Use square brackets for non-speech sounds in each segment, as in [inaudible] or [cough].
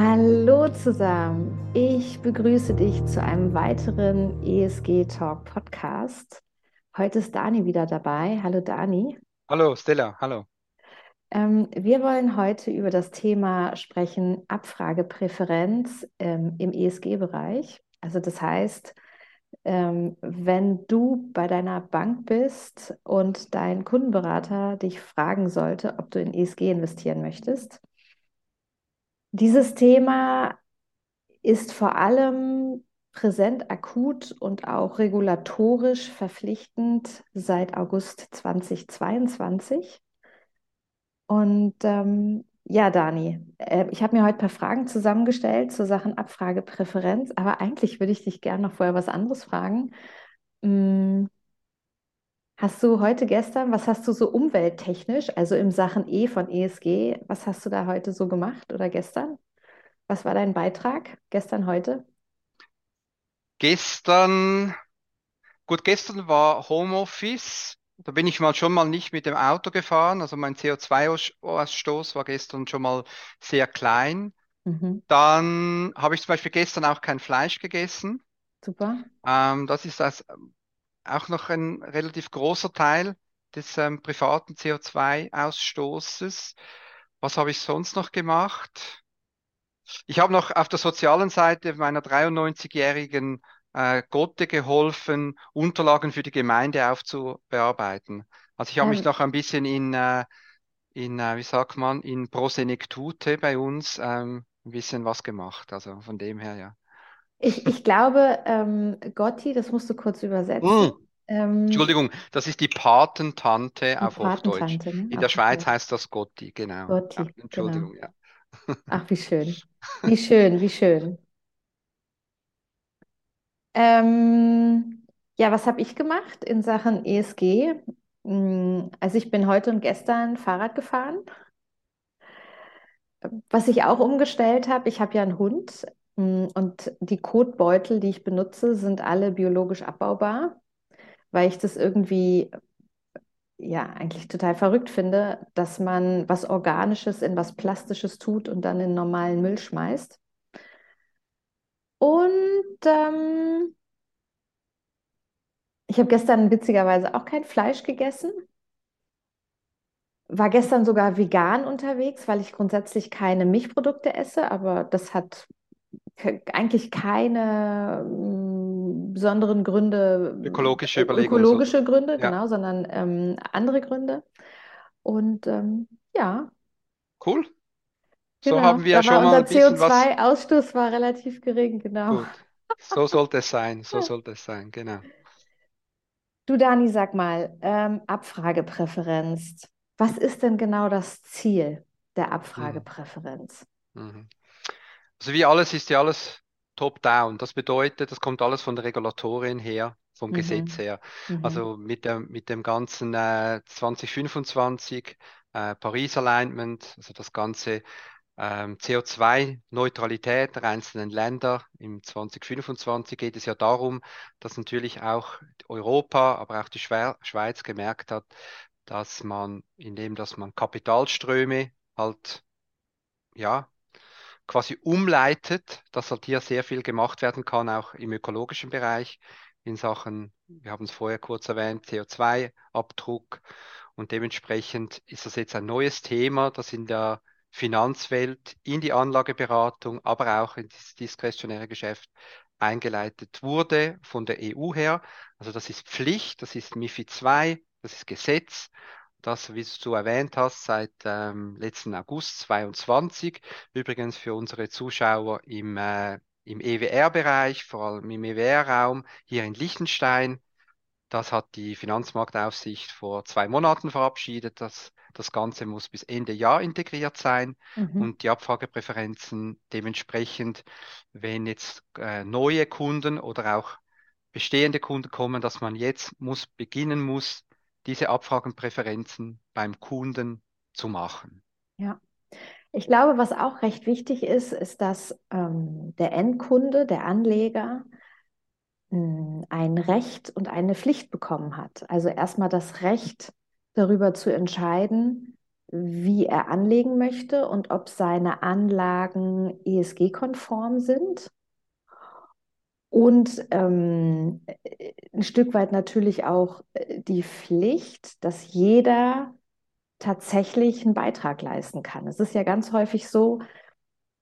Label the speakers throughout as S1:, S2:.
S1: Hallo zusammen, ich begrüße dich zu einem weiteren ESG Talk Podcast. Heute ist Dani wieder dabei. Hallo Dani.
S2: Hallo Stella, hallo.
S1: Ähm, wir wollen heute über das Thema sprechen, Abfragepräferenz ähm, im ESG-Bereich. Also das heißt, ähm, wenn du bei deiner Bank bist und dein Kundenberater dich fragen sollte, ob du in ESG investieren möchtest. Dieses Thema ist vor allem präsent, akut und auch regulatorisch verpflichtend seit August 2022. Und ähm, ja, Dani, äh, ich habe mir heute ein paar Fragen zusammengestellt zu Sachen Abfragepräferenz, aber eigentlich würde ich dich gerne noch vorher was anderes fragen. Hm, hast du heute, gestern, was hast du so umwelttechnisch, also im Sachen E von ESG, was hast du da heute so gemacht oder gestern? Was war dein Beitrag gestern, heute?
S2: Gestern, gut, gestern war Homeoffice. Da bin ich mal schon mal nicht mit dem Auto gefahren. Also mein CO2-Ausstoß war gestern schon mal sehr klein.
S1: Mhm,
S2: Dann habe ich zum Beispiel gestern auch kein Fleisch gegessen.
S1: super.
S2: Ähm, das ist das auch noch ein relativ großer Teil des ähm, privaten CO2-Ausstoßes. Was habe ich sonst noch gemacht? Ich habe noch auf der sozialen Seite meiner 93-jährigen äh, Gotte geholfen, Unterlagen für die Gemeinde aufzubearbeiten. Also ich habe mich
S1: Ähm,
S2: noch ein bisschen in, äh, in äh, wie sagt man, in Prosenektute bei uns ähm, ein bisschen was gemacht. Also von dem her, ja.
S1: Ich, ich glaube, ähm, Gotti, das musst du kurz übersetzen.
S2: Mm,
S1: Ähm,
S2: Entschuldigung, das ist die Patentante auf Hochdeutsch.
S1: Patentante, ne?
S2: In der
S1: Auf
S2: Schweiz
S1: Hochdeutsch.
S2: heißt das Gotti, genau. Ja,
S1: Gotti, genau.
S2: Entschuldigung, ja.
S1: Ach, wie schön. Wie [laughs] schön, wie schön. Ähm, ja, was habe ich gemacht in Sachen ESG? Hm, Also ich bin heute und gestern Fahrrad gefahren. Was ich auch umgestellt habe, ich habe ja einen Hund und die Kotbeutel, die ich benutze, sind alle biologisch abbaubar, weil ich das irgendwie ja eigentlich total verrückt finde, dass man was Organisches in was Plastisches tut und dann in normalen Müll schmeißt. Und ähm, ich habe gestern witzigerweise auch kein Fleisch gegessen. War gestern sogar vegan unterwegs, weil ich grundsätzlich keine Milchprodukte esse, aber das hat eigentlich keine mm, besonderen Gründe,
S2: Ökologische
S1: äh,
S2: Überlegungen so.
S1: ökologische Gründe,
S2: Ja,
S1: genau, sondern ähm, andere Gründe. Und ähm, ja,
S2: cool. So
S1: genau,
S2: haben wir
S1: war
S2: schon mal
S1: unser
S2: ein bisschen was.
S1: CO2-Ausstoß war relativ gering, genau.
S2: Gut. So sollte es sein. So [laughs] sollte es sein. Genau.
S1: Du, Dani, sag mal, ähm, Abfragepräferenz. Was ist denn genau das Ziel der
S2: Mhm.
S1: Abfragepräferenz?
S2: Mhm. Also wie alles ist ja alles top-down. Das bedeutet, das kommt alles von der Regulatorin her, vom Gesetz
S1: Mhm.
S2: her.
S1: Mhm.
S2: Also mit dem, mit dem ganzen äh, 2025 äh, Paris Alignment, also das ganze ähm, CO2-Neutralität der einzelnen Länder im 2025 geht es ja darum, dass natürlich auch Europa, aber auch die Schwe Schweiz gemerkt hat, dass man, indem dass man Kapitalströme halt ja quasi umleitet, dass halt hier sehr viel gemacht werden kann, auch im ökologischen Bereich, in Sachen, wir haben es vorher kurz erwähnt, CO2-Abdruck. Und dementsprechend ist das jetzt ein neues Thema, das in der Finanzwelt, in die Anlageberatung, aber auch in das diskretionäre Geschäft eingeleitet wurde von der EU her. Also das ist Pflicht, das ist MiFID II, das ist Gesetz. Das, wie du erwähnt hast, seit ähm, letzten August 22. Übrigens für unsere Zuschauer im, äh, im EWR-Bereich, vor allem im EWR-Raum hier in Liechtenstein. Das hat die Finanzmarktaufsicht vor zwei Monaten verabschiedet. Das, das Ganze muss bis Ende Jahr integriert sein
S1: Mhm.
S2: und die Abfragepräferenzen dementsprechend, wenn jetzt äh, neue Kunden oder auch bestehende Kunden kommen, dass man jetzt muss beginnen muss, diese Abfragenpräferenzen beim Kunden zu machen.
S1: Ja. Ich glaube, was auch recht wichtig ist, ist, dass ähm, der Endkunde, der Anleger, mh, ein Recht und eine Pflicht bekommen hat. Also erstmal das Recht darüber zu entscheiden, wie er anlegen möchte und ob seine Anlagen ESG-konform sind. Und ähm, ein Stück weit natürlich auch äh, die Pflicht, dass jeder tatsächlich einen Beitrag leisten kann. Es ist ja ganz häufig so,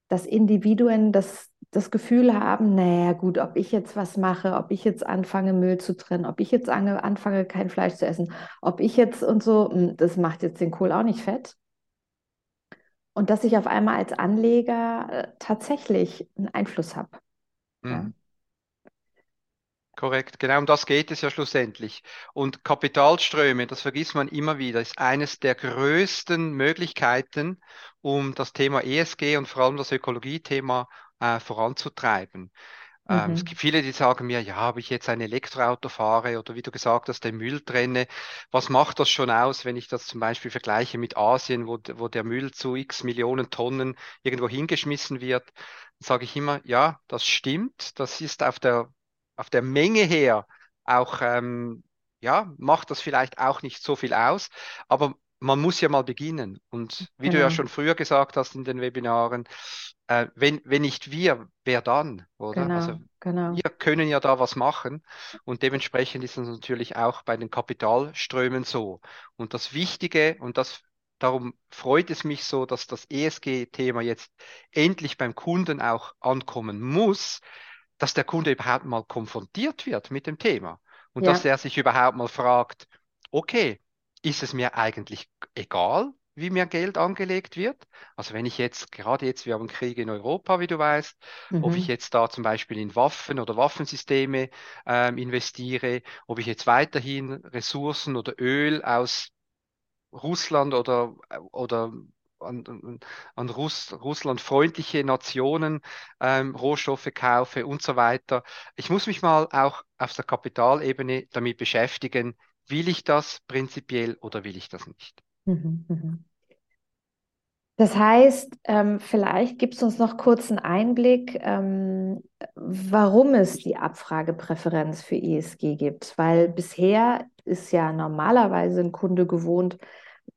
S1: dass Individuen das, das Gefühl haben, naja gut, ob ich jetzt was mache, ob ich jetzt anfange, Müll zu trennen, ob ich jetzt anfange, kein Fleisch zu essen, ob ich jetzt und so, hm, das macht jetzt den Kohl auch nicht fett. Und dass ich auf einmal als Anleger äh, tatsächlich einen Einfluss habe. Mhm. Ja.
S2: Korrekt, genau um das geht es ja schlussendlich. Und Kapitalströme, das vergisst man immer wieder, ist eines der größten Möglichkeiten, um das Thema ESG und vor allem das Ökologiethema äh, voranzutreiben. Ähm, Es mhm. gibt viele, die sagen mir, ja, ob ich jetzt ein Elektroauto fahre oder wie du gesagt hast, den Müll trenne, was macht das schon aus, wenn ich das zum Beispiel vergleiche mit Asien, wo, wo der Müll zu x Millionen Tonnen irgendwo hingeschmissen wird? Dann sage ich immer, ja, das stimmt, das ist auf der auf der Menge her auch, ähm, ja, macht das vielleicht auch nicht so viel aus, aber man muss ja mal beginnen. Und wie genau. du ja genau. schon früher gesagt hast in den Webinaren, äh, wenn, wenn nicht wir, wer dann, oder?
S1: Genau, also genau.
S2: wir können ja da was machen und dementsprechend ist es natürlich auch bei den Kapitalströmen so. Und das Wichtige, und das Darum freut es mich so, dass das ESG-Thema jetzt endlich beim Kunden auch ankommen muss, dass der Kunde überhaupt mal konfrontiert wird mit dem Thema und ja. dass er sich überhaupt mal fragt, okay, ist es mir eigentlich egal, wie mir Geld angelegt wird? Also wenn ich jetzt, gerade jetzt, wir haben Kriege in Europa, wie du weißt, mhm. ob ich jetzt da zum Beispiel in Waffen oder Waffensysteme ähm, investiere, ob ich jetzt weiterhin Ressourcen oder Öl aus Russland oder, oder an, an Russ, Russland freundliche Nationen ähm, Rohstoffe kaufe und so weiter. Ich muss mich mal auch auf der Kapitalebene damit beschäftigen, will ich das prinzipiell oder will ich das nicht? Mhm,
S1: mhm. Das heißt, ähm, vielleicht gibst du uns noch kurz einen Einblick, ähm, warum es die Abfragepräferenz für ESG gibt. Weil bisher ist ja normalerweise ein Kunde gewohnt,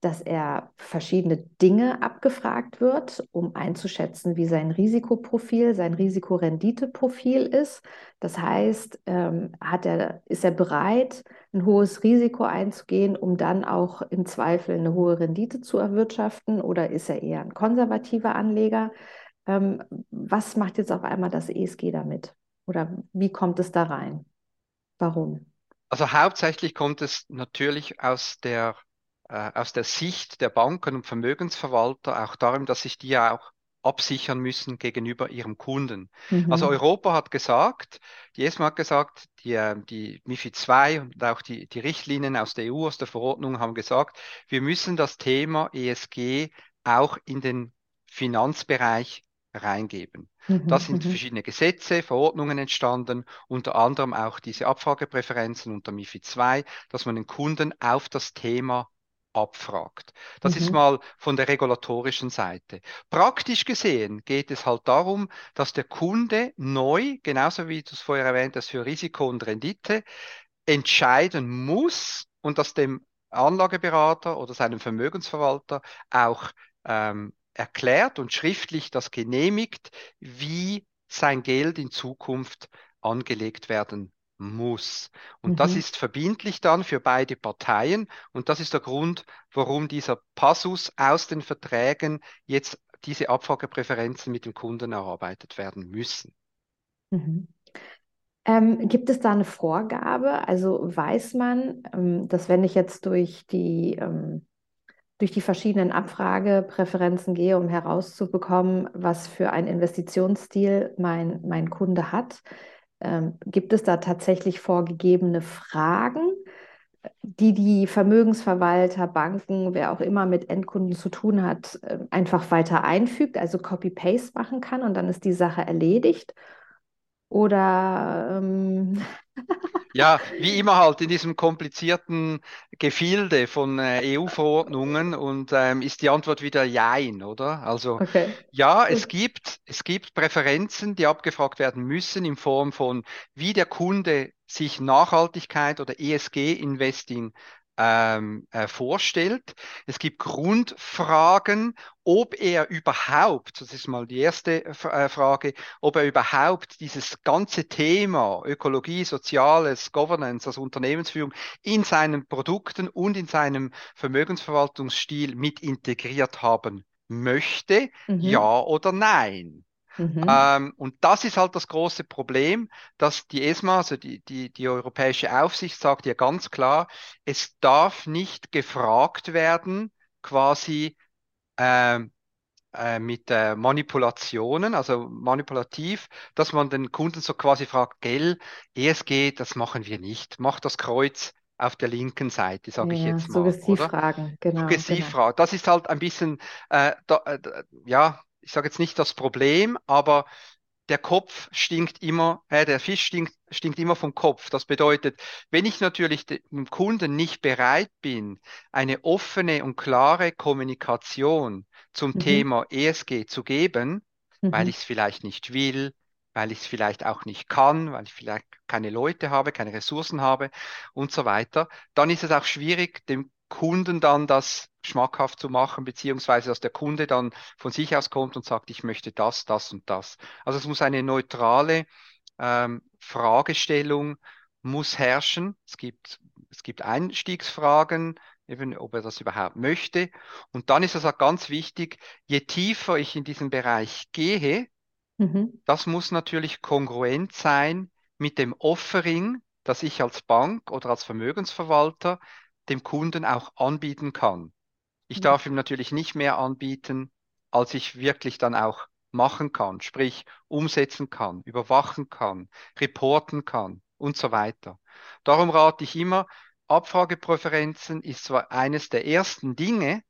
S1: dass er verschiedene Dinge abgefragt wird, um einzuschätzen, wie sein Risikoprofil, sein Risikorenditeprofil ist. Das heißt, ähm, hat er, ist er bereit, ein hohes Risiko einzugehen, um dann auch im Zweifel eine hohe Rendite zu erwirtschaften oder ist er eher ein konservativer Anleger? Ähm, was macht jetzt auf einmal das ESG damit? Oder wie kommt es da rein? Warum?
S2: Also hauptsächlich kommt es natürlich aus der aus der Sicht der Banken und Vermögensverwalter auch darum, dass sich die ja auch absichern müssen gegenüber ihrem Kunden. Mhm. Also Europa hat gesagt, die ESMA hat gesagt, die, äh, die MIFID II und auch die, die Richtlinien aus der EU, aus der Verordnung haben gesagt, wir müssen das Thema ESG auch in den Finanzbereich reingeben. Mhm, da sind mhm. verschiedene Gesetze, Verordnungen entstanden, unter anderem auch diese Abfragepräferenzen unter MIFID II, dass man den Kunden auf das Thema abfragt. Das mhm. ist mal von der regulatorischen Seite. Praktisch gesehen geht es halt darum, dass der Kunde neu, genauso wie du es vorher erwähnt hast, für Risiko und Rendite entscheiden muss und dass dem Anlageberater oder seinem Vermögensverwalter auch ähm, erklärt und schriftlich das genehmigt, wie sein Geld in Zukunft angelegt werden muss. Und mhm. das ist verbindlich dann für beide Parteien. Und das ist der Grund, warum dieser Passus aus den Verträgen jetzt diese Abfragepräferenzen mit dem Kunden erarbeitet werden müssen.
S1: Mhm. Ähm, gibt es da eine Vorgabe? Also weiß man, ähm, dass wenn ich jetzt durch die, ähm, durch die verschiedenen Abfragepräferenzen gehe, um herauszubekommen, was für ein Investitionsstil mein, mein Kunde hat, ähm, gibt es da tatsächlich vorgegebene Fragen, die die Vermögensverwalter, Banken, wer auch immer mit Endkunden zu tun hat, äh, einfach weiter einfügt, also Copy-Paste machen kann und dann ist die Sache erledigt? Oder ähm,
S2: Ja, wie immer halt in diesem komplizierten Gefilde von äh, EU-Verordnungen und ähm, ist die Antwort wieder Jein, oder? Also okay. ja, es gibt, es gibt Präferenzen, die abgefragt werden müssen in Form von, wie der Kunde sich Nachhaltigkeit oder ESG-Investing ähm, äh, vorstellt. Es gibt Grundfragen, ob er überhaupt, das ist mal die erste äh, Frage, ob er überhaupt dieses ganze Thema Ökologie, Soziales, Governance, also Unternehmensführung in seinen Produkten und in seinem Vermögensverwaltungsstil mit integriert haben möchte, mhm. ja oder nein. Mhm. Ähm, und das ist halt das große Problem, dass die ESMA, also die, die, die Europäische Aufsicht, sagt ja ganz klar, es darf nicht gefragt werden, quasi äh, äh, mit äh, Manipulationen, also manipulativ, dass man den Kunden so quasi fragt, gell, ESG, das machen wir nicht, mach das Kreuz auf der linken Seite, sage ja, ich jetzt mal.
S1: Suggestivfragen, genau.
S2: Suggestivfragen. Genau. Das ist halt ein bisschen, äh, da, äh, ja, ich sage jetzt nicht das Problem, aber der Kopf stinkt immer, äh, der Fisch stinkt, stinkt immer vom Kopf. Das bedeutet, wenn ich natürlich dem Kunden nicht bereit bin, eine offene und klare Kommunikation zum mhm. Thema ESG zu geben, mhm. weil ich es vielleicht nicht will, weil ich es vielleicht auch nicht kann, weil ich vielleicht keine Leute habe, keine Ressourcen habe und so weiter, dann ist es auch schwierig, dem Kunden dann das schmackhaft zu machen, beziehungsweise dass der Kunde dann von sich aus kommt und sagt, ich möchte das, das und das. Also es muss eine neutrale ähm, Fragestellung muss herrschen. Es gibt, es gibt Einstiegsfragen, eben ob er das überhaupt möchte. Und dann ist es auch ganz wichtig, je tiefer ich in diesen Bereich gehe, mhm. das muss natürlich kongruent sein mit dem Offering, das ich als Bank oder als Vermögensverwalter dem Kunden auch anbieten kann. Ich mhm. darf ihm natürlich nicht mehr anbieten, als ich wirklich dann auch machen kann, sprich umsetzen kann, überwachen kann, reporten kann und so weiter. Darum rate ich immer, Abfragepräferenzen ist zwar eines der ersten Dinge,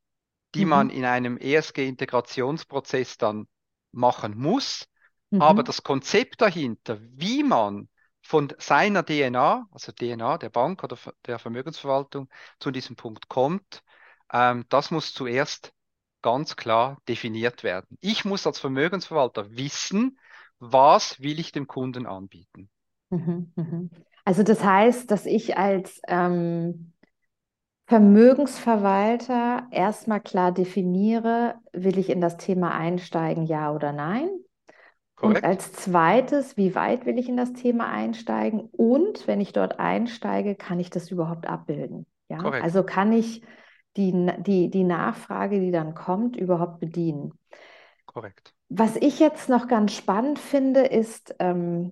S2: die mhm. man in einem ESG-Integrationsprozess dann machen muss, mhm. aber das Konzept dahinter, wie man von seiner DNA, also DNA der Bank oder der Vermögensverwaltung, zu diesem Punkt kommt, ähm, das muss zuerst ganz klar definiert werden. Ich muss als Vermögensverwalter wissen, was will ich dem Kunden anbieten.
S1: Mhm, mhm. Also das heißt, dass ich als ähm, Vermögensverwalter erstmal klar definiere, will ich in das Thema einsteigen, ja oder nein? Korrekt. Und als zweites, wie weit will ich in das Thema einsteigen? Und wenn ich dort einsteige, kann ich das überhaupt abbilden? Ja? Korrekt. Also kann ich die, die, die Nachfrage, die dann kommt, überhaupt bedienen?
S2: Korrekt.
S1: Was ich jetzt noch ganz spannend finde, ist, ähm,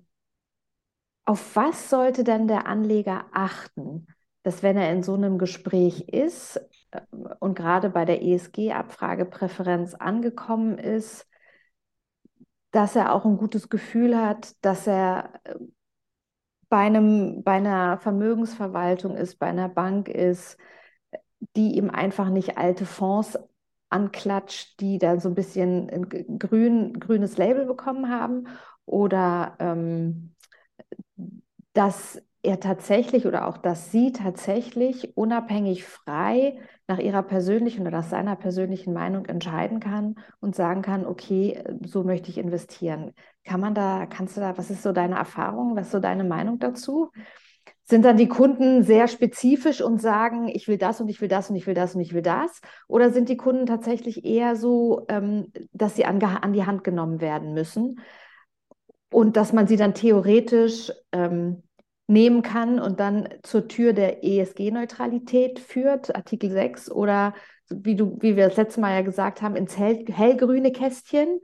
S1: auf was sollte denn der Anleger achten, dass wenn er in so einem Gespräch ist äh, und gerade bei der ESG-Abfragepräferenz angekommen ist, dass er auch ein gutes Gefühl hat, dass er äh, bei, einem, bei einer Vermögensverwaltung ist, bei einer Bank ist, die ihm einfach nicht alte Fonds anklatscht, die dann so ein bisschen ein grün, grünes Label bekommen haben oder ähm, dass er tatsächlich oder auch dass sie tatsächlich unabhängig frei nach ihrer persönlichen oder nach seiner persönlichen Meinung entscheiden kann und sagen kann, okay, so möchte ich investieren. Kann man da, kannst du da, was ist so deine Erfahrung, was ist so deine Meinung dazu? Sind dann die Kunden sehr spezifisch und sagen, ich will das und ich will das und ich will das und ich will das? Oder sind die Kunden tatsächlich eher so, ähm, dass sie an, die Hand genommen werden müssen und dass man sie dann theoretisch ähm, nehmen kann und dann zur Tür der ESG-Neutralität führt, Artikel 6, oder wie, du, wie wir das letzte Mal ja gesagt haben, ins hell, hellgrüne Kästchen,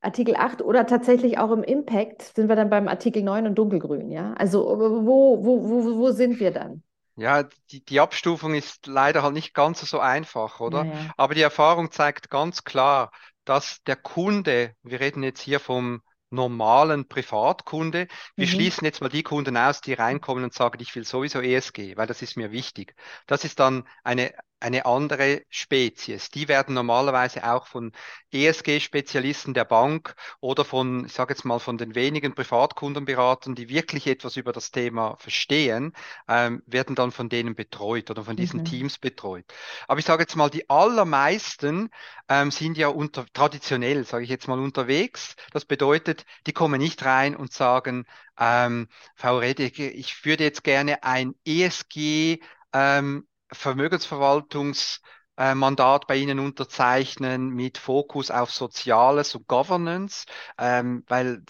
S1: Artikel 8, oder tatsächlich auch im Impact sind wir dann beim Artikel 9 und dunkelgrün, ja? Also wo, wo, wo, wo sind wir dann?
S2: Ja, die, die Abstufung ist leider halt nicht ganz so einfach, oder? Ja, ja. Aber die Erfahrung zeigt ganz klar, dass der Kunde, wir reden jetzt hier vom normalen Privatkunde. Wir mhm. schließen jetzt mal die Kunden aus, die reinkommen und sagen, ich will sowieso ESG, weil das ist mir wichtig. Das ist dann eine eine andere Spezies. Die werden normalerweise auch von ESG-Spezialisten der Bank oder von, ich sage jetzt mal, von den wenigen Privatkundenberatern, die wirklich etwas über das Thema verstehen, ähm, werden dann von denen betreut oder von diesen mhm. Teams betreut. Aber ich sage jetzt mal, die allermeisten ähm, sind ja unter, traditionell, sage ich jetzt mal, unterwegs. Das bedeutet, die kommen nicht rein und sagen, ähm, Frau Redeke, ich würde jetzt gerne ein ESG ähm, Vermögensverwaltungsmandat bei Ihnen unterzeichnen mit Fokus auf Soziales und Governance, ähm, weil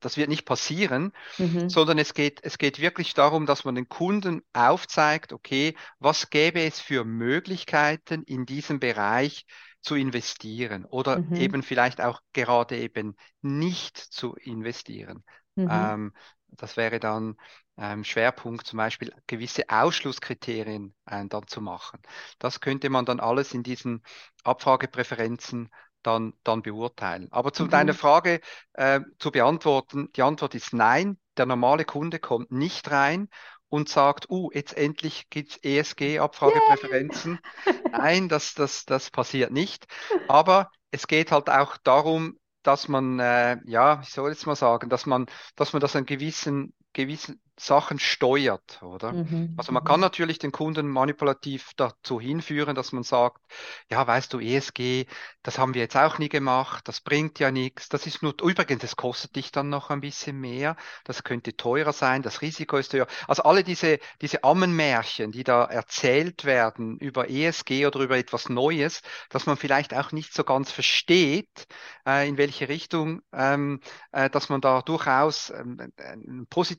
S2: das wird nicht passieren, mhm. sondern es geht, es geht wirklich darum, dass man den Kunden aufzeigt, okay, was gäbe es für Möglichkeiten in diesem Bereich zu investieren oder mhm. eben vielleicht auch gerade eben nicht zu investieren. Mhm. Ähm, das wäre dann ähm, Schwerpunkt, zum Beispiel gewisse Ausschlusskriterien äh, dann zu machen. Das könnte man dann alles in diesen Abfragepräferenzen dann, dann beurteilen. Aber zu mhm. deiner Frage äh, zu beantworten, die Antwort ist nein. Der normale Kunde kommt nicht rein und sagt, uh, jetzt endlich gibt es ESG-Abfragepräferenzen. [laughs] Nein, das, das, das passiert nicht. Aber es geht halt auch darum, dass man, äh, ja, ich soll jetzt mal sagen, dass man, dass man das einen gewissen, gewissen Sachen steuert, oder? Mhm. Also man kann mhm. natürlich den Kunden manipulativ dazu hinführen, dass man sagt, ja, weißt du, ESG, das haben wir jetzt auch nie gemacht, das bringt ja nichts, das ist nur, übrigens, das kostet dich dann noch ein bisschen mehr, das könnte teurer sein, das Risiko ist höher. Also alle diese, diese Ammenmärchen, die da erzählt werden über ESG oder über etwas Neues, dass man vielleicht auch nicht so ganz versteht, äh, in welche Richtung, ähm, äh, dass man da durchaus ähm, einen positiven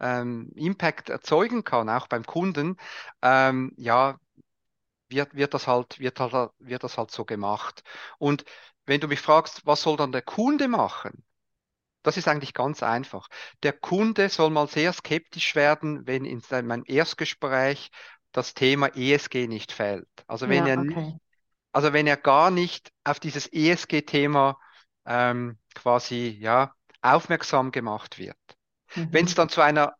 S2: ähm, Impact erzeugen kann, auch beim Kunden, ähm, ja, wird, wird, das halt, wird, halt, wird das halt so gemacht. Und wenn du mich fragst, was soll dann der Kunde machen? Das ist eigentlich ganz einfach. Der Kunde soll mal sehr skeptisch werden, wenn in seinem Erstgespräch das Thema ESG nicht fällt. Also wenn ja, er okay. nicht, also wenn er gar nicht auf dieses ESG-Thema ähm, quasi ja aufmerksam gemacht wird. Mhm. Wenn es dann zu einer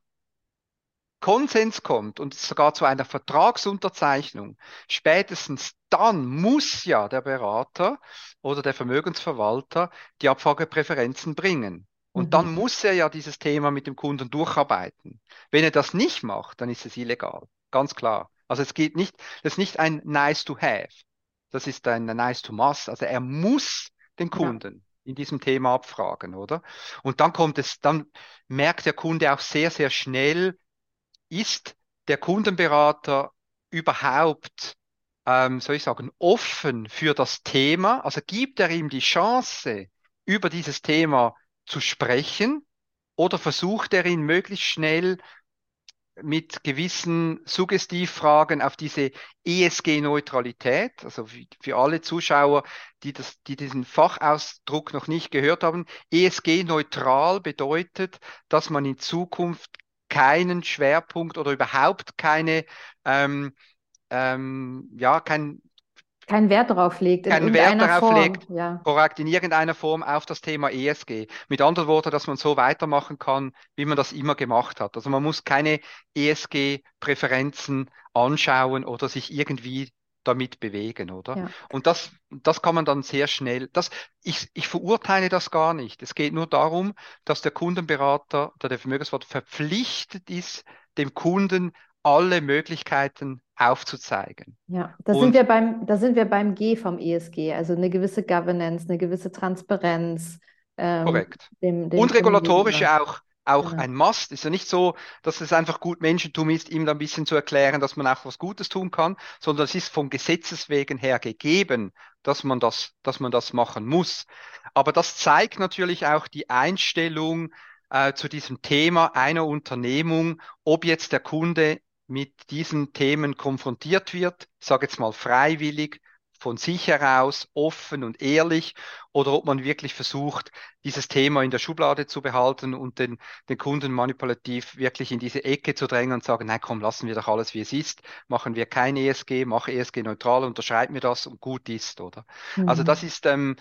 S2: Konsens kommt und sogar zu einer Vertragsunterzeichnung, spätestens dann muss ja der Berater oder der Vermögensverwalter die Abfragepräferenzen bringen. Und mhm. dann muss er ja dieses Thema mit dem Kunden durcharbeiten. Wenn er das nicht macht, dann ist es illegal. Ganz klar. Also es geht nicht, das ist nicht ein nice to have. Das ist ein nice to must. Also er muss den Kunden ja in diesem Thema abfragen, oder? Und dann kommt es, dann merkt der Kunde auch sehr, sehr schnell, ist der Kundenberater überhaupt, ähm, soll ich sagen, offen für das Thema? Also gibt er ihm die Chance, über dieses Thema zu sprechen? Oder versucht er ihn möglichst schnell mit gewissen Suggestivfragen auf diese ESG-Neutralität, also für alle Zuschauer, die, das, die diesen Fachausdruck noch nicht gehört haben, ESG-neutral bedeutet, dass man in Zukunft keinen Schwerpunkt oder überhaupt keine, ähm, ähm, ja, kein
S1: keinen Wert darauf legt.
S2: In keinen Wert darauf Form. legt, ja. korrekt, in irgendeiner Form auf das Thema ESG. Mit anderen Worten, dass man so weitermachen kann, wie man das immer gemacht hat. Also man muss keine ESG-Präferenzen anschauen oder sich irgendwie damit bewegen, oder? Ja. Und das, das kann man dann sehr schnell, das, ich, ich verurteile das gar nicht. Es geht nur darum, dass der Kundenberater oder der Vermögenswert verpflichtet ist, dem Kunden alle Möglichkeiten aufzuzeigen.
S1: Ja, da sind, wir beim, da sind wir beim G vom ESG, also eine gewisse Governance, eine gewisse Transparenz.
S2: Ähm, korrekt. Dem, dem Und regulatorische auch, auch genau. ein Must. Ist ja nicht so, dass es einfach gut Menschentum ist, ihm da ein bisschen zu erklären, dass man auch was Gutes tun kann, sondern es ist vom Gesetzeswegen her gegeben, dass man das, dass man das machen muss. Aber das zeigt natürlich auch die Einstellung äh, zu diesem Thema einer Unternehmung, ob jetzt der Kunde mit diesen Themen konfrontiert wird, sage jetzt mal freiwillig, von sich heraus, offen und ehrlich, oder ob man wirklich versucht, dieses Thema in der Schublade zu behalten und den, den Kunden manipulativ wirklich in diese Ecke zu drängen und sagen, nein, komm, lassen wir doch alles, wie es ist, machen wir kein ESG, mach ESG neutral, unterschreib mir das und gut ist, oder? Also mhm. Also das ist, ähm,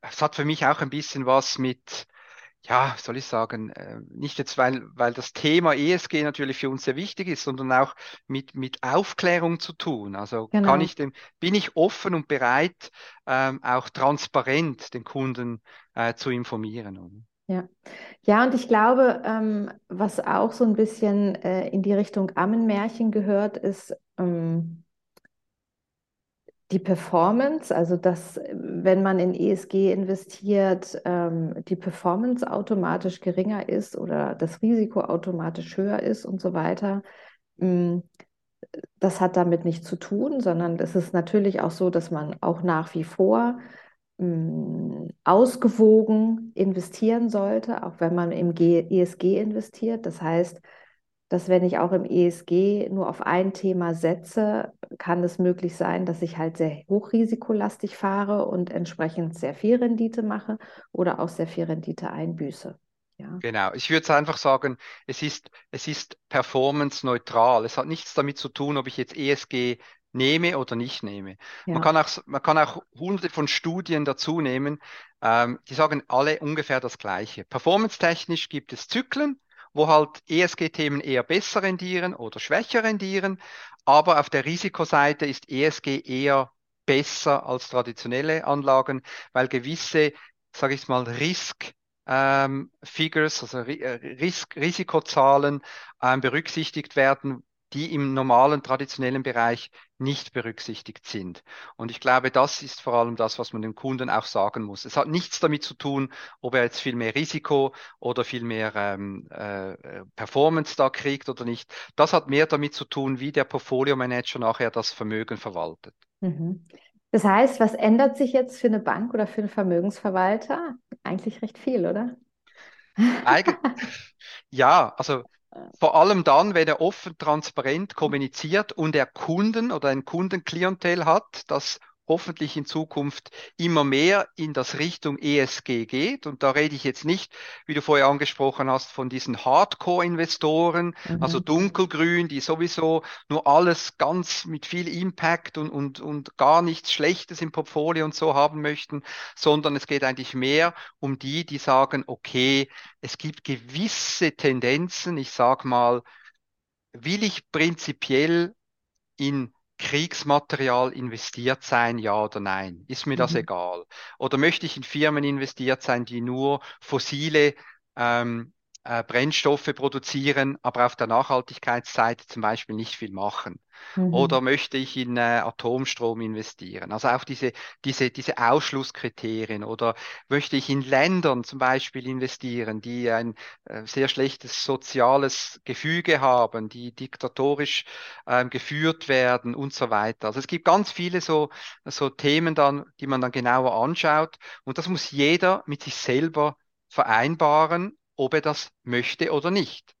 S2: es hat für mich auch ein bisschen was mit, ja, soll ich sagen, äh, nicht jetzt, weil, weil das Thema ESG natürlich für uns sehr wichtig ist, sondern auch mit, mit Aufklärung zu tun. Also genau. kann ich dem, bin ich offen und bereit, ähm, auch transparent den Kunden äh, zu informieren.
S1: Ja. ja, und ich glaube, ähm, was auch so ein bisschen äh, in die Richtung Ammenmärchen gehört, ist, ähm, die Performance, also dass, wenn man in ESG investiert, ähm, die Performance automatisch geringer ist oder das Risiko automatisch höher ist und so weiter. Mm, das hat damit nichts zu tun, sondern es ist natürlich auch so, dass man auch nach wie vor mh, ausgewogen investieren sollte, auch wenn man im ESG investiert. Das heißt, dass wenn ich auch im ESG nur auf ein Thema setze, kann es möglich sein, dass ich halt sehr hochrisikolastig fahre und entsprechend sehr viel Rendite mache oder auch sehr viel Rendite einbüße.
S2: Ja. Genau, ich würde einfach sagen, es ist, es ist performance-neutral. Es hat nichts damit zu tun, ob ich jetzt ESG nehme oder nicht nehme. Ja. Man, kann auch, man kann auch hunderte von Studien dazu nehmen, ähm, die sagen alle ungefähr das Gleiche. Performance-technisch gibt es Zyklen, wo halt ESG-Themen eher besser rendieren oder schwächer rendieren, aber auf der Risikoseite ist ESG eher besser als traditionelle Anlagen, weil gewisse, sage ich mal, Risk ähm, Figures, also äh, Ris Risikozahlen ähm, berücksichtigt werden, die im normalen, traditionellen Bereich nicht berücksichtigt sind. Und ich glaube, das ist vor allem das, was man dem Kunden auch sagen muss. Es hat nichts damit zu tun, ob er jetzt viel mehr Risiko oder viel mehr ähm, äh, Performance da kriegt oder nicht. Das hat mehr damit zu tun, wie der Portfolio Manager nachher das Vermögen verwaltet.
S1: Mhm. Das heißt, was ändert sich jetzt für eine Bank oder für einen Vermögensverwalter? Eigentlich recht viel, oder?
S2: Eig [laughs] ja, also vor allem dann, wenn er offen, transparent kommuniziert und er Kunden oder ein Kundenklientel hat, das hoffentlich in Zukunft immer mehr in das Richtung ESG geht. Und da rede ich jetzt nicht, wie du vorher angesprochen hast, von diesen Hardcore-Investoren, mhm. also dunkelgrün, die sowieso nur alles ganz mit viel Impact und, und, und gar nichts Schlechtes im Portfolio und so haben möchten, sondern es geht eigentlich mehr um die, die sagen, okay, es gibt gewisse Tendenzen, ich sag mal, will ich prinzipiell in Kriegsmaterial investiert sein, ja oder nein? Ist mir das mhm. egal? Oder möchte ich in Firmen investiert sein, die nur fossile ähm, äh, Brennstoffe produzieren, aber auf der Nachhaltigkeitsseite zum Beispiel nicht viel machen? Mhm. Oder möchte ich in äh, Atomstrom investieren? Also auch diese, diese, diese Ausschlusskriterien. Oder möchte ich in Ländern zum Beispiel investieren, die ein äh, sehr schlechtes soziales Gefüge haben, die diktatorisch ähm, geführt werden und so weiter. Also es gibt ganz viele so, so Themen dann, die man dann genauer anschaut. Und das muss jeder mit sich selber vereinbaren ob er das möchte oder nicht.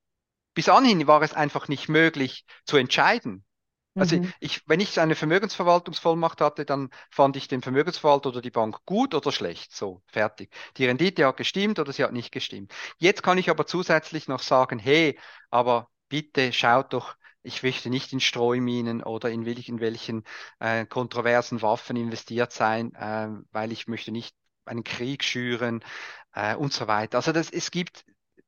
S2: Bis anhin war es einfach nicht möglich zu entscheiden. Also mhm. ich, wenn ich eine Vermögensverwaltungsvollmacht hatte, dann fand ich den Vermögensverwalter oder die Bank gut oder schlecht. So, fertig. Die Rendite hat gestimmt oder sie hat nicht gestimmt. Jetzt kann ich aber zusätzlich noch sagen, hey, aber bitte schaut doch, ich möchte nicht in Streuminen oder in welchen, in welchen äh, kontroversen Waffen investiert sein, äh, weil ich möchte nicht einen Krieg schüren äh, und so weiter. Also das, es gibt,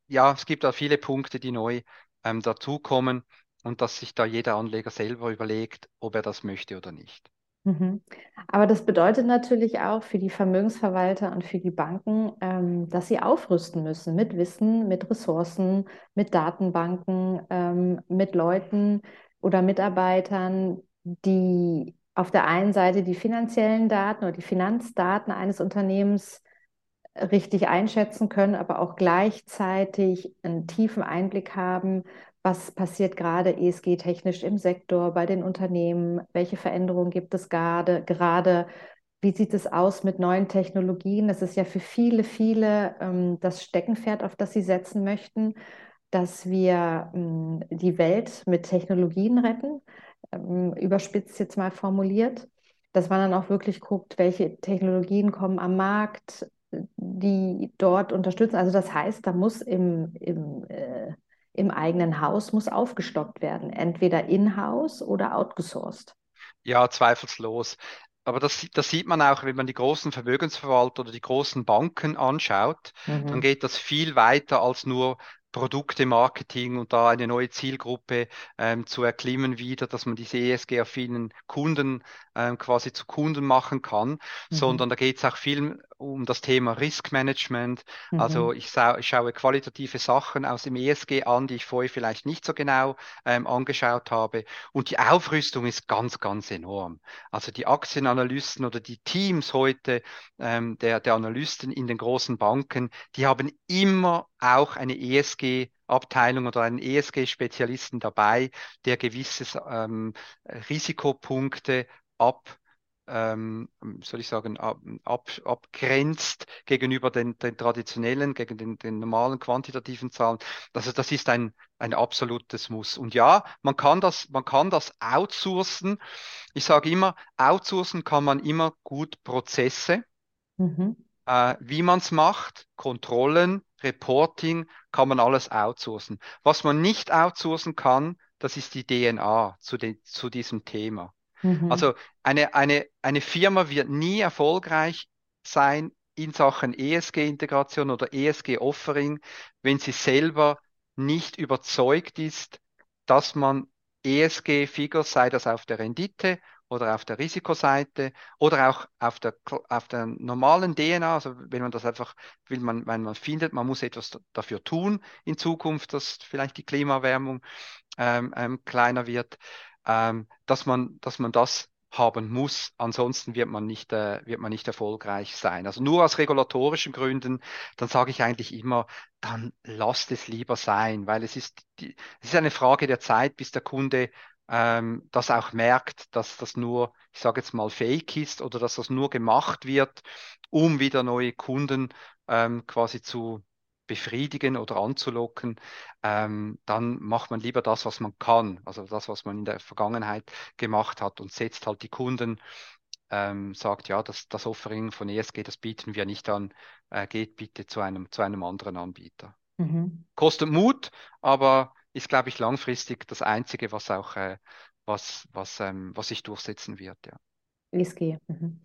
S2: ja, es gibt da viele Punkte, die neu ähm, dazukommen und dass sich da jeder Anleger selber überlegt, ob er das möchte oder nicht.
S1: Mhm. Aber das bedeutet natürlich auch für die Vermögensverwalter und für die Banken, ähm, dass sie aufrüsten müssen mit Wissen, mit Ressourcen, mit Datenbanken, ähm, mit Leuten oder Mitarbeitern, die auf der einen Seite die finanziellen Daten oder die Finanzdaten eines Unternehmens richtig einschätzen können, aber auch gleichzeitig einen tiefen Einblick haben, was passiert gerade ESG-technisch im Sektor, bei den Unternehmen, welche Veränderungen gibt es gerade, gerade wie sieht es aus mit neuen Technologien? Das ist ja für viele, viele ähm, das Steckenpferd, auf das sie setzen möchten, dass wir ähm, die Welt mit Technologien retten, ähm, überspitzt jetzt mal formuliert, dass man dann auch wirklich guckt, welche Technologien kommen am Markt, die dort unterstützen. Also das heißt, da muss im, im, äh, im eigenen Haus muss aufgestockt werden, entweder in-house oder outgesourced.
S2: Ja, zweifellos. Aber das, das sieht man auch, wenn man die großen Vermögensverwalter oder die großen Banken anschaut, mhm. dann geht das viel weiter als nur Produkte, Marketing und da eine neue Zielgruppe ähm, zu erklimmen wieder, dass man diese ESG-affinen Kunden ähm, quasi zu Kunden machen kann, mhm. sondern da geht es auch viel um das Thema Risk Management. Mhm. Also ich, ich, schaue qualitative Sachen aus dem ESG an, die ich vorher vielleicht nicht so genau ähm, angeschaut habe. Und die Aufrüstung ist ganz, ganz enorm. Also die Aktienanalysten oder die Teams heute ähm, der, der Analysten in den großen Banken, die haben immer auch eine ESG Abteilung oder einen ESG-Spezialisten dabei, der gewisse ähm, Risikopunkte ab ähm, soll ich sagen, ab, ab, abgrenzt gegenüber den, den traditionellen, gegen den, den, normalen quantitativen Zahlen. Also das ist ein, ein absolutes Muss. Und ja, man kann das, man kann das outsourcen. Ich sage immer, outsourcen kann man immer gut Prozesse. Mhm. Äh, wie man es macht, Kontrollen, Reporting, kann man alles outsourcen. Was man nicht outsourcen kann, das ist die DNA zu, de, zu diesem Thema. Mhm. Also eine, eine, eine Firma wird nie erfolgreich sein in Sachen ESG-Integration oder ESG-Offering, wenn sie selber nicht überzeugt ist, dass man ESG-Figures, sei das auf der Rendite oder auf der Risikoseite oder auch auf der, auf der normalen DNA, also wenn man das einfach, will man, wenn man findet, man muss etwas dafür tun in Zukunft, dass vielleicht die Klimaerwärmung ähm, ähm, kleiner wird, ähm, dass man, dass man das haben muss. Ansonsten wird man nicht, äh, wird man nicht erfolgreich sein. Also nur aus regulatorischen Gründen, dann sage ich eigentlich immer, dann lasst es lieber sein, weil es ist, die, es ist eine Frage der Zeit, bis der Kunde ähm, das auch merkt, dass das nur, ich sage jetzt mal, fake ist oder dass das nur gemacht wird, um wieder neue Kunden ähm, quasi zu befriedigen oder anzulocken, ähm, dann macht man lieber das, was man kann, also das, was man in der Vergangenheit gemacht hat und setzt halt die Kunden, ähm, sagt, ja, das, das Offering von ESG, das bieten wir nicht an, äh, geht bitte zu einem, zu einem anderen Anbieter. Mhm. Kostet Mut, aber ist, glaube ich, langfristig das Einzige, was auch, äh, was, was, ähm, was sich durchsetzen wird, ja.
S1: ESG. Mhm.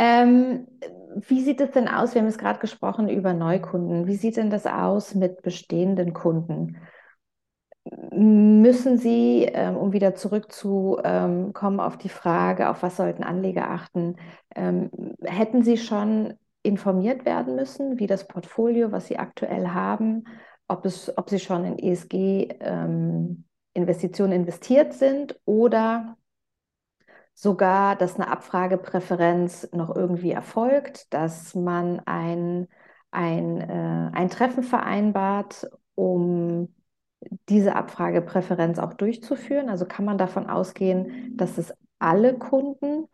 S1: Ähm, wie sieht es denn aus? Wir haben jetzt gerade gesprochen über Neukunden. Wie sieht denn das aus mit bestehenden Kunden? Müssen Sie, ähm, um wieder zurückzukommen ähm, auf die Frage, auf was sollten Anleger achten, ähm, hätten Sie schon informiert werden müssen, wie das Portfolio, was Sie aktuell haben, ob, es, ob Sie schon in ESG-Investitionen investiert sind oder sogar, dass eine Abfragepräferenz noch irgendwie erfolgt, dass man ein, ein, äh, ein Treffen vereinbart, um diese Abfragepräferenz auch durchzuführen. Also kann man davon ausgehen, dass es alle Kunden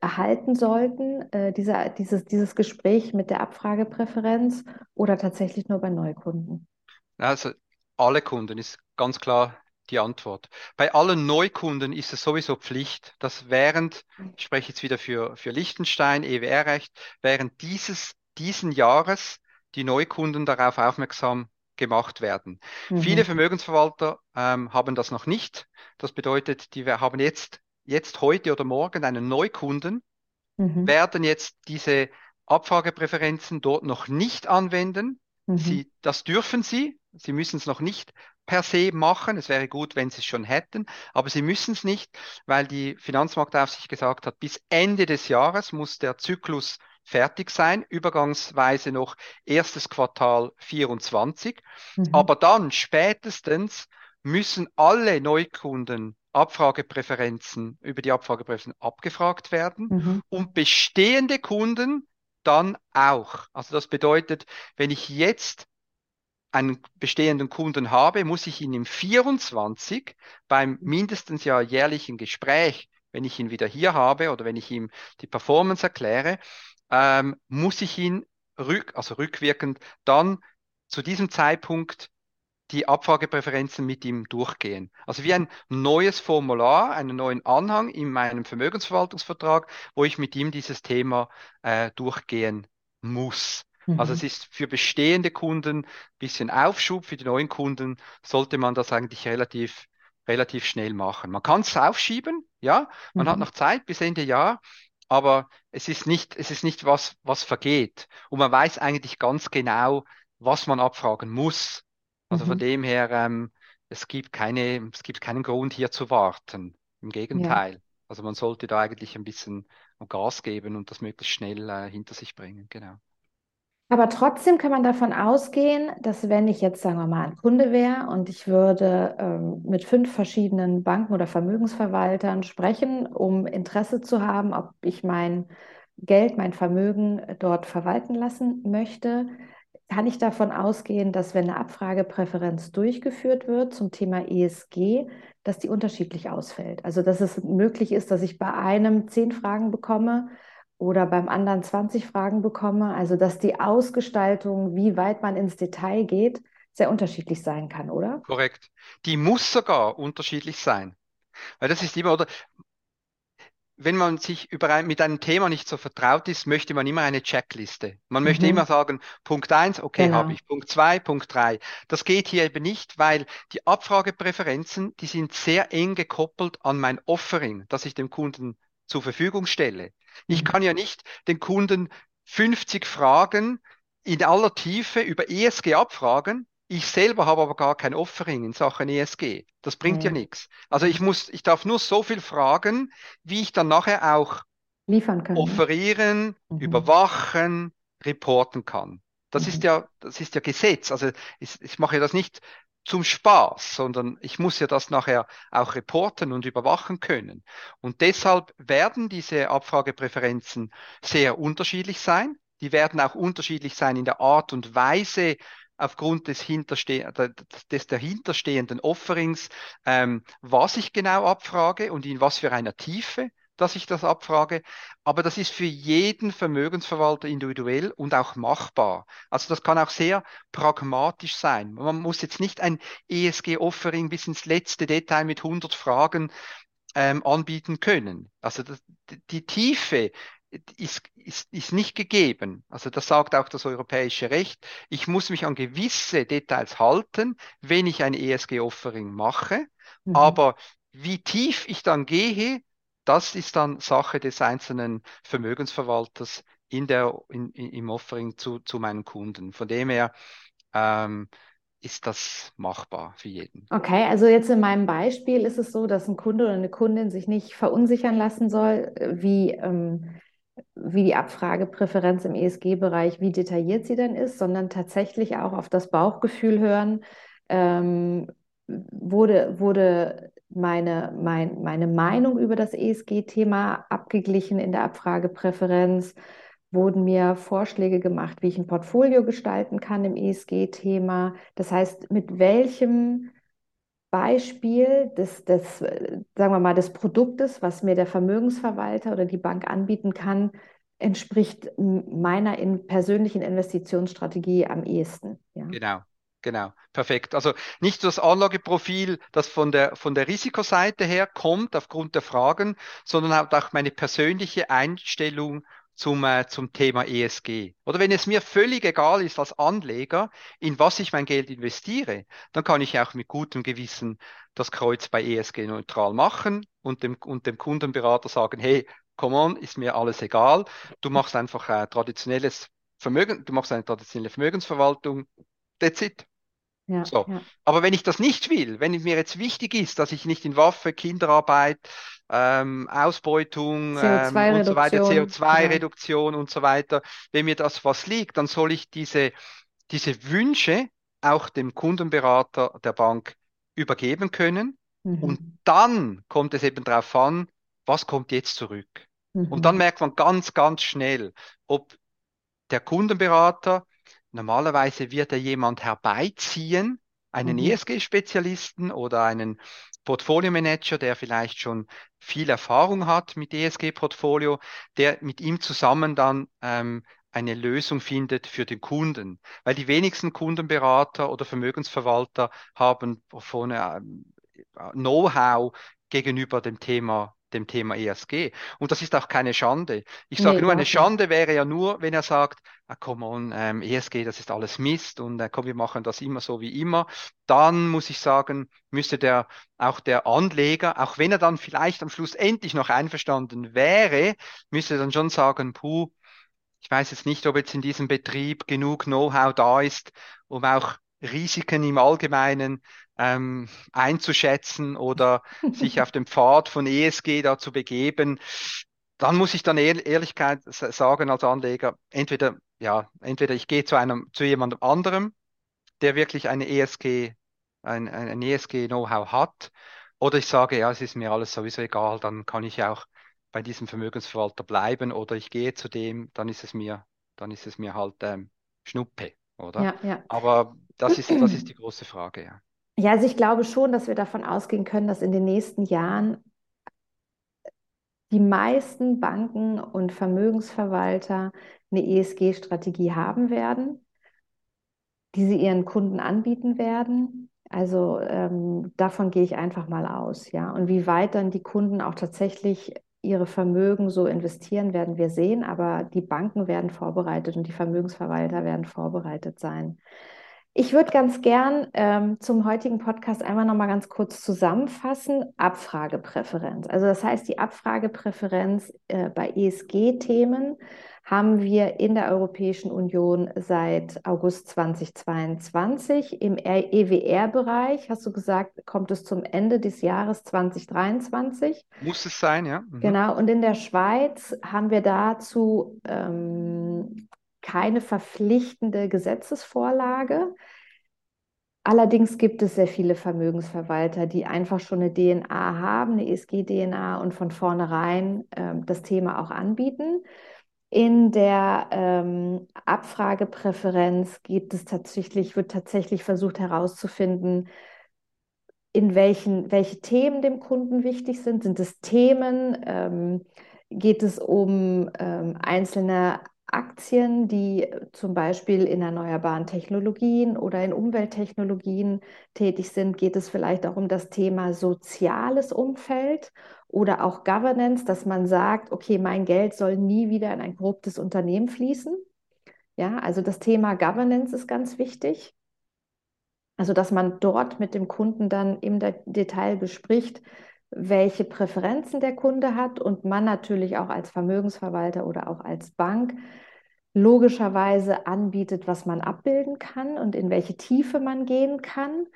S1: erhalten sollten, äh, dieser, dieses, dieses Gespräch mit der Abfragepräferenz oder tatsächlich nur bei Neukunden?
S2: Also alle Kunden ist ganz klar die Antwort. Bei allen Neukunden ist es sowieso Pflicht, dass während, ich spreche jetzt wieder für, für Liechtenstein, EWR-Recht, während dieses, diesen Jahres die Neukunden darauf aufmerksam gemacht werden. Mhm. Viele Vermögensverwalter ähm, haben das noch nicht. Das bedeutet, die wir haben jetzt, jetzt heute oder morgen einen Neukunden, mhm. werden jetzt diese Abfragepräferenzen dort noch nicht anwenden. Mhm. Sie, das dürfen sie. Sie müssen es noch nicht per se machen. Es wäre gut, wenn sie es schon hätten, aber sie müssen es nicht, weil die Finanzmarktaufsicht gesagt hat, bis Ende des Jahres muss der Zyklus fertig sein, übergangsweise noch erstes Quartal 24, mhm. aber dann spätestens müssen alle Neukunden Abfragepräferenzen über die Abfragepräferenzen abgefragt werden mhm. und bestehende Kunden dann auch. Also das bedeutet, wenn ich jetzt einen bestehenden Kunden habe, muss ich ihn im 24 beim mindestens ja jährlichen Gespräch, wenn ich ihn wieder hier habe oder wenn ich ihm die Performance erkläre, ähm, muss ich ihn rück, also rückwirkend dann zu diesem Zeitpunkt die Abfragepräferenzen mit ihm durchgehen. Also wie ein neues Formular, einen neuen Anhang in meinem Vermögensverwaltungsvertrag, wo ich mit ihm dieses Thema äh, durchgehen muss. Also mhm. es ist für bestehende Kunden ein bisschen Aufschub, für die neuen Kunden sollte man das eigentlich relativ, relativ schnell machen. Man kann es aufschieben, ja, man mhm. hat noch Zeit bis Ende Jahr, aber es ist nicht, es ist nicht was, was vergeht. Und man weiß eigentlich ganz genau, was man abfragen muss. Also mhm. von dem her, ähm, es gibt keine, es gibt keinen Grund hier zu warten. Im Gegenteil. Ja. Also man sollte da eigentlich ein bisschen Gas geben und das möglichst schnell äh, hinter sich bringen, genau.
S1: Aber trotzdem kann man davon ausgehen, dass wenn ich jetzt, sagen wir mal, ein Kunde wäre und ich würde ähm, mit fünf verschiedenen Banken oder Vermögensverwaltern sprechen, um Interesse zu haben, ob ich mein Geld, mein Vermögen dort verwalten lassen möchte, kann ich davon ausgehen, dass wenn eine Abfragepräferenz durchgeführt wird zum Thema ESG, dass die unterschiedlich ausfällt? Also dass es möglich ist, dass ich bei einem zehn Fragen bekomme oder beim anderen 20 Fragen bekomme. Also dass die Ausgestaltung, wie weit man ins Detail geht, sehr unterschiedlich sein kann, oder?
S2: Korrekt. Die muss sogar unterschiedlich sein. Weil das ist immer, oder wenn man sich ein, mit einem Thema nicht so vertraut ist, möchte man immer eine Checkliste. Man mhm. möchte immer sagen, Punkt eins, okay, genau. habe ich. Punkt zwei, Punkt drei. Das geht hier eben nicht, weil die Abfragepräferenzen, die sind sehr eng gekoppelt an mein Offering, das ich dem Kunden zur Verfügung stelle. Mhm. Ich kann ja nicht den Kunden 50 Fragen in aller Tiefe über ESG abfragen, ich selber habe aber gar kein Offering in Sachen ESG. Das bringt ja, ja nichts. Also ich muss, ich darf nur so viel fragen, wie ich dann nachher auch
S1: liefern kann.
S2: Offerieren, mhm. überwachen, reporten kann. Das mhm. ist ja, das ist ja Gesetz. Also ich, ich mache das nicht zum Spaß, sondern ich muss ja das nachher auch reporten und überwachen können. Und deshalb werden diese Abfragepräferenzen sehr unterschiedlich sein. Die werden auch unterschiedlich sein in der Art und Weise, aufgrund des, hinterste des dahinterstehenden Offerings, ähm, was ich genau abfrage und in was für einer Tiefe dass ich das abfrage. Aber das ist für jeden Vermögensverwalter individuell und auch machbar. Also das kann auch sehr pragmatisch sein. Man muss jetzt nicht ein ESG-Offering bis ins letzte Detail mit 100 Fragen ähm, anbieten können. Also das, die Tiefe ist, ist, ist nicht gegeben. Also das sagt auch das europäische Recht. Ich muss mich an gewisse Details halten, wenn ich ein ESG-Offering mache. Mhm. Aber wie tief ich dann gehe, das ist dann Sache des einzelnen Vermögensverwalters in der, in, im Offering zu, zu meinen Kunden. Von dem her ähm, ist das machbar für jeden.
S1: Okay, also jetzt in meinem Beispiel ist es so, dass ein Kunde oder eine Kundin sich nicht verunsichern lassen soll, wie ähm, wie die Abfragepräferenz im ESG-Bereich, wie detailliert sie denn ist, sondern tatsächlich auch auf das Bauchgefühl hören, ähm, wurde, wurde meine, mein, meine Meinung über das ESG-Thema abgeglichen in der Abfragepräferenz, wurden mir Vorschläge gemacht, wie ich ein Portfolio gestalten kann im ESG-Thema. Das heißt, mit welchem Beispiel des, des, sagen wir mal, des Produktes, was mir der Vermögensverwalter oder die Bank anbieten kann, entspricht meiner in persönlichen Investitionsstrategie am ehesten.
S2: Ja. Genau. Genau, perfekt. Also nicht das Anlageprofil, das von der, von der Risikoseite her kommt aufgrund der Fragen, sondern auch meine persönliche Einstellung zum, äh, zum Thema ESG. Oder wenn es mir völlig egal ist als Anleger, in was ich mein Geld investiere, dann kann ich auch mit gutem Gewissen das Kreuz bei ESG neutral machen und dem, und dem Kundenberater sagen, hey, come on, ist mir alles egal. Du machst einfach äh, traditionelles Vermögen, du machst eine traditionelle Vermögensverwaltung. That's it. Ja, so. Ja. Aber wenn ich das nicht will, wenn mir jetzt wichtig ist, dass ich nicht in Waffe, Kinderarbeit, ähm, Ausbeutung ähm, und so weiter, CO2-Reduktion und so weiter, wenn mir das was liegt, dann soll ich diese, diese Wünsche auch dem Kundenberater der Bank übergeben können. Mhm. Und dann kommt es eben darauf an, was kommt jetzt zurück. Mhm. Und dann merkt man ganz, ganz schnell, ob der Kundenberater Normalerweise wird er jemand herbeiziehen, einen mhm. ESG-Spezialisten oder einen Portfolio-Manager, der vielleicht schon viel Erfahrung hat mit ESG-Portfolio, der mit ihm zusammen dann ähm, eine Lösung findet für den Kunden. Weil die wenigsten Kundenberater oder Vermögensverwalter haben von äh, Know-how gegenüber dem Thema dem Thema ESG. Und das ist auch keine Schande. Ich sage nee, nur, eine Schande wäre ja nur, wenn er sagt, ah, come on, ähm, ESG, das ist alles Mist und äh, komm, wir machen das immer so wie immer. Dann muss ich sagen, müsste der auch der Anleger, auch wenn er dann vielleicht am Schluss endlich noch einverstanden wäre, müsste dann schon sagen, puh, ich weiß jetzt nicht, ob jetzt in diesem Betrieb genug Know-how da ist, um auch Risiken im Allgemeinen ähm, einzuschätzen oder [laughs] sich auf dem Pfad von ESG da zu begeben, dann muss ich dann ehr Ehrlichkeit sagen als Anleger, entweder, ja, entweder ich gehe zu einem, zu jemandem anderem, der wirklich eine ESG, ein, ein ESG-Know-how hat, oder ich sage, ja, es ist mir alles sowieso egal, dann kann ich auch bei diesem Vermögensverwalter bleiben oder ich gehe zu dem, dann ist es mir, dann ist es mir halt ähm, Schnuppe. oder?
S1: Ja, ja.
S2: Aber das ist, das ist die große Frage, ja.
S1: Ja, also ich glaube schon, dass wir davon ausgehen können, dass in den nächsten Jahren die meisten Banken und Vermögensverwalter eine ESG-Strategie haben werden, die sie ihren Kunden anbieten werden. Also ähm, davon gehe ich einfach mal aus, ja. Und wie weit dann die Kunden auch tatsächlich ihre Vermögen so investieren, werden wir sehen. Aber die Banken werden vorbereitet und die Vermögensverwalter werden vorbereitet sein. Ich würde ganz gern ähm, zum heutigen Podcast einmal noch mal ganz kurz zusammenfassen. Abfragepräferenz. Also das heißt, die Abfragepräferenz äh, bei ESG-Themen haben wir in der Europäischen Union seit August 2022. Im EWR-Bereich, hast du gesagt, kommt es zum Ende des Jahres 2023.
S2: Muss es sein, ja.
S1: Mhm. Genau. Und in der Schweiz haben wir dazu ähm, keine verpflichtende Gesetzesvorlage. Allerdings gibt es sehr viele Vermögensverwalter, die einfach schon eine DNA haben, eine ESG-DNA und von vornherein ähm, das Thema auch anbieten. In der ähm, Abfragepräferenz geht es tatsächlich, wird tatsächlich versucht herauszufinden, in welchen, welche Themen dem Kunden wichtig sind. Sind es Themen? Ähm, geht es um ähm, einzelne Aktien, die zum Beispiel in erneuerbaren Technologien oder in Umwelttechnologien tätig sind, geht es vielleicht auch um das Thema soziales Umfeld oder auch Governance, dass man sagt, okay, mein Geld soll nie wieder in ein korruptes Unternehmen fließen. Ja, also das Thema Governance ist ganz wichtig. Also, dass man dort mit dem Kunden dann im Detail bespricht, welche Präferenzen der Kunde hat und man natürlich auch als Vermögensverwalter oder auch als Bank logischerweise anbietet, was man abbilden kann und in welche Tiefe man gehen kann.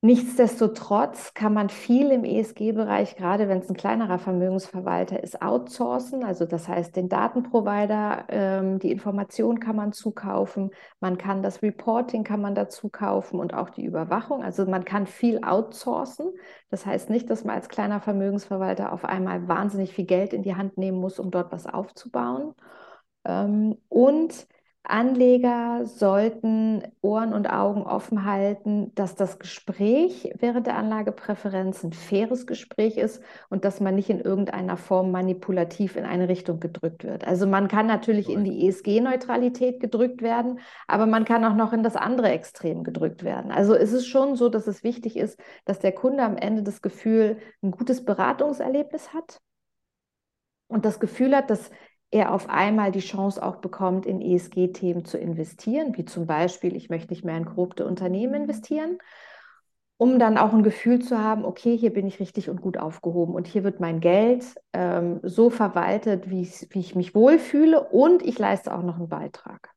S1: Nichtsdestotrotz kann man viel im ESG-Bereich, gerade wenn es ein kleinerer Vermögensverwalter ist, outsourcen. Also das heißt, den Datenprovider, ähm, die Information kann man zukaufen, man kann das Reporting kann man dazu kaufen und auch die Überwachung. Also man kann viel outsourcen. Das heißt nicht, dass man als kleiner Vermögensverwalter auf einmal wahnsinnig viel Geld in die Hand nehmen muss, um dort was aufzubauen. Ähm, und Anleger sollten Ohren und Augen offen halten, dass das Gespräch während der Anlagepräferenz ein faires Gespräch ist und dass man nicht in irgendeiner Form manipulativ in eine Richtung gedrückt wird. Also man kann natürlich in die ESG-Neutralität gedrückt werden, aber man kann auch noch in das andere Extrem gedrückt werden. Also es ist schon so, dass es wichtig ist, dass der Kunde am Ende das Gefühl, ein gutes Beratungserlebnis hat und das Gefühl hat, dass er auf einmal die Chance auch bekommt, in ESG-Themen zu investieren, wie zum Beispiel, ich möchte nicht mehr in korrupte Unternehmen investieren, um dann auch ein Gefühl zu haben, okay, hier bin ich richtig und gut aufgehoben und hier wird mein Geld ähm, so verwaltet, wie ich, wie ich mich wohlfühle und ich leiste auch noch einen Beitrag.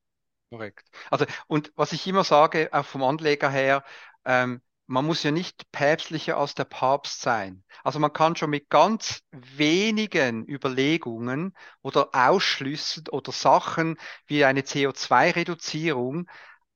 S2: Korrekt. Also, und was ich immer sage, auch vom Anleger her, ähm, man muss ja nicht päpstlicher als der Papst sein. Also man kann schon mit ganz wenigen Überlegungen oder Ausschlüssen oder Sachen wie eine CO2-Reduzierung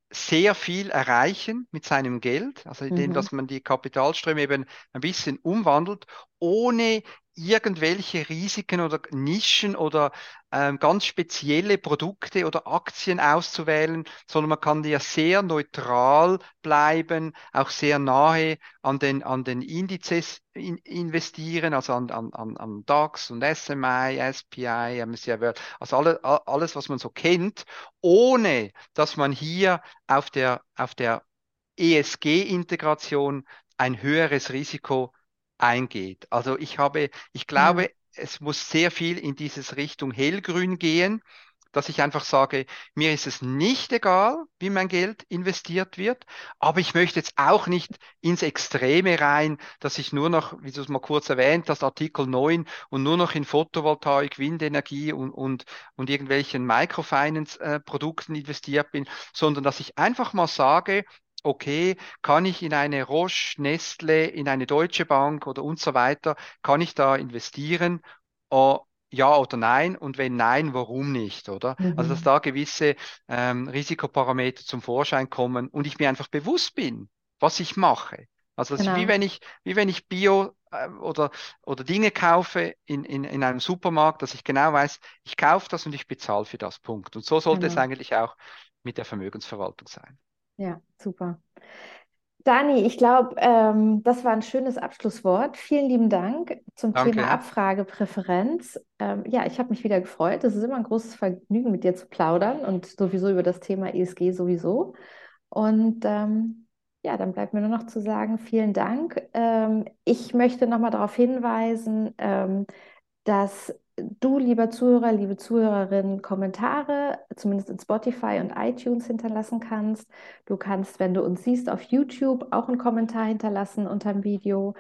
S2: sehr viel erreichen mit seinem Geld, also indem, mhm. dass man die Kapitalströme eben ein bisschen umwandelt, ohne irgendwelche Risiken oder Nischen oder ähm, ganz spezielle Produkte oder Aktien auszuwählen, sondern man kann ja sehr neutral bleiben, auch sehr nahe an den, an den Indizes in, investieren, also an, an, an DAX und SMI, SPI, MSCI World, also alle, alles, was man so kennt, ohne dass man hier auf der, auf der ESG-Integration ein höheres Risiko eingeht. Also ich habe, ich glaube, mhm. es muss sehr viel in dieses Richtung hellgrün gehen, dass ich einfach sage, mir ist es nicht egal, wie mein Geld investiert wird, aber ich möchte jetzt auch nicht ins Extreme rein, dass ich nur noch, wie du es mal kurz erwähnt hast, Artikel 9 und nur noch in Photovoltaik, Windenergie und, und, und irgendwelchen Microfinance-Produkten investiert bin, sondern dass ich einfach mal sage, okay, kann ich in eine Roche, Nestle, in eine Deutsche Bank oder und so weiter, kann ich da investieren? Oh, ja oder nein und wenn nein, warum nicht, oder? Mhm. Also dass mhm. da gewisse ähm, Risikoparameter zum Vorschein kommen und ich mir einfach bewusst bin, was ich mache. Also ist wie wenn ich, wie wenn ich Bio äh, oder, oder Dinge kaufe in, in, in einem Supermarkt, dass ich genau weiß, ich kaufe das und ich bezahle für das Punkt. Und so sollte es
S1: Genau.
S2: eigentlich auch mit der Vermögensverwaltung sein.
S1: Ja, super. Dani, ich glaube, ähm, das war ein schönes Abschlusswort. Vielen lieben Dank zum
S2: Danke.
S1: Thema Abfragepräferenz. Ähm, ja, ich habe mich wieder gefreut. Es ist immer ein großes Vergnügen, mit dir zu plaudern und sowieso über das Thema ESG sowieso. Und ähm, ja, dann bleibt mir nur noch zu sagen, vielen Dank. Ähm, ich möchte nochmal darauf hinweisen, ähm, dass du, lieber Zuhörer, liebe Zuhörerin, Kommentare, zumindest in Spotify und iTunes hinterlassen kannst. Du kannst, wenn du uns siehst, auf YouTube auch einen Kommentar hinterlassen unter dem Video.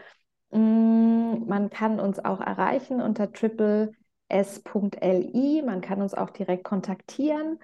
S1: Mm, man kann uns auch erreichen unter triple-s.li. Man kann uns auch direkt kontaktieren.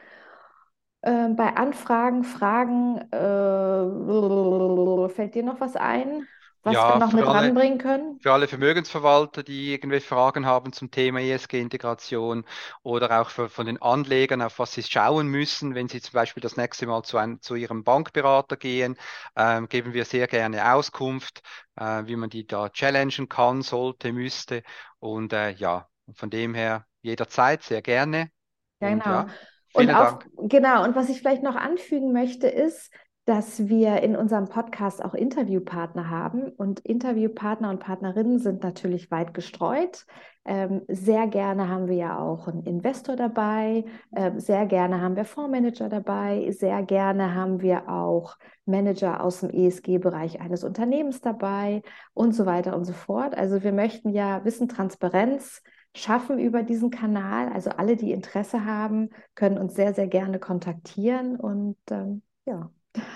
S1: Ähm, bei Anfragen, Fragen, äh, fällt dir noch was ein? Was
S2: Ja,
S1: wir noch mit
S2: alle-
S1: ranbringen können?
S2: Für alle Vermögensverwalter, die irgendwelche Fragen haben zum Thema ESG-Integration oder auch für, von den Anlegern, auf was sie schauen müssen, wenn sie zum Beispiel das nächste Mal zu, einem, zu ihrem Bankberater gehen, ähm, geben wir sehr gerne Auskunft, äh, wie man die da challengen kann, sollte, müsste. Und äh, ja, von dem her jederzeit sehr gerne.
S1: Ja,
S2: Und
S1: genau.
S2: ja,
S1: Und auch,
S2: Dank.
S1: genau, und was ich vielleicht noch anfügen möchte, ist, dass wir in unserem Podcast auch Interviewpartner haben. Und Interviewpartner und Partnerinnen sind natürlich weit gestreut. Ähm, sehr gerne haben wir ja auch einen Investor dabei, ähm, sehr gerne haben wir Fondsmanager dabei, sehr gerne haben wir auch Manager aus dem ESG-Bereich eines Unternehmens dabei und so weiter und so fort. Also wir möchten ja Wissen, Transparenz schaffen über diesen Kanal. Also alle, die Interesse haben, können uns sehr, sehr gerne kontaktieren und ähm, ja.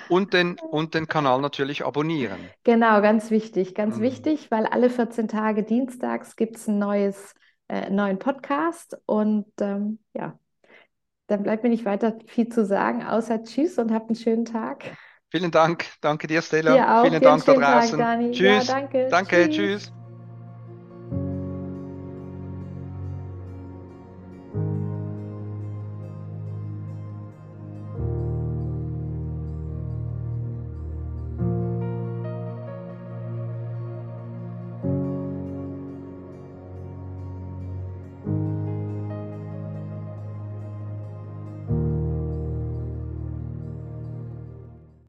S2: Und den, und den Kanal natürlich abonnieren.
S1: Genau, ganz wichtig, ganz
S2: Mhm.
S1: wichtig, weil alle 14 Tage dienstags gibt es ein neues, äh, neuen Podcast und ähm, ja, dann bleibt mir nicht weiter viel zu sagen, außer Tschüss und habt einen schönen Tag.
S2: Vielen Dank. Danke dir, Stella.
S1: Dir auch.
S2: Vielen
S1: Dir einen
S2: Dank da
S1: schönen Tag,
S2: draußen.
S1: Dani. Ja,
S2: Tschüss.
S1: danke.
S2: Danke.
S1: Tschüss.
S2: Tschüss.